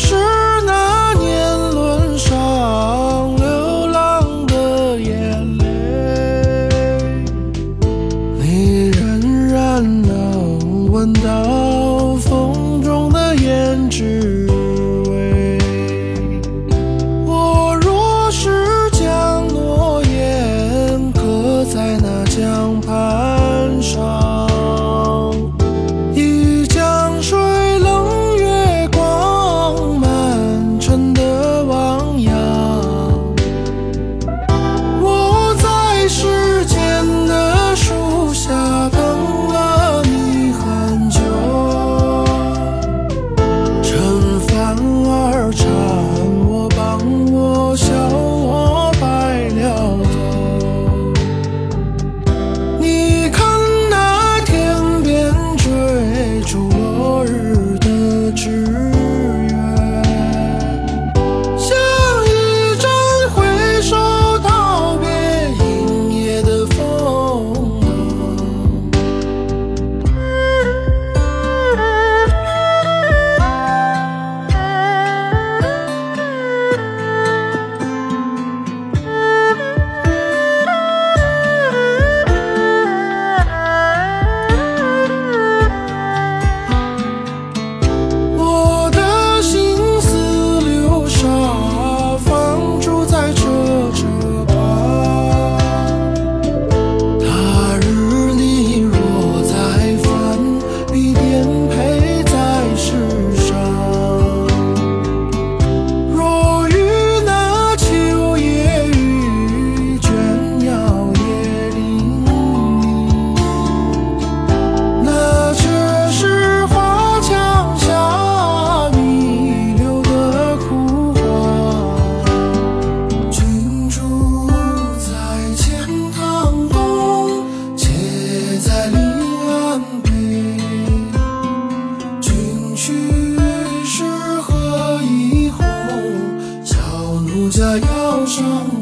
是那年轮上流浪的眼泪。你仍然能闻到风中的胭脂味。我若是将诺言刻在那江畔家要赏花。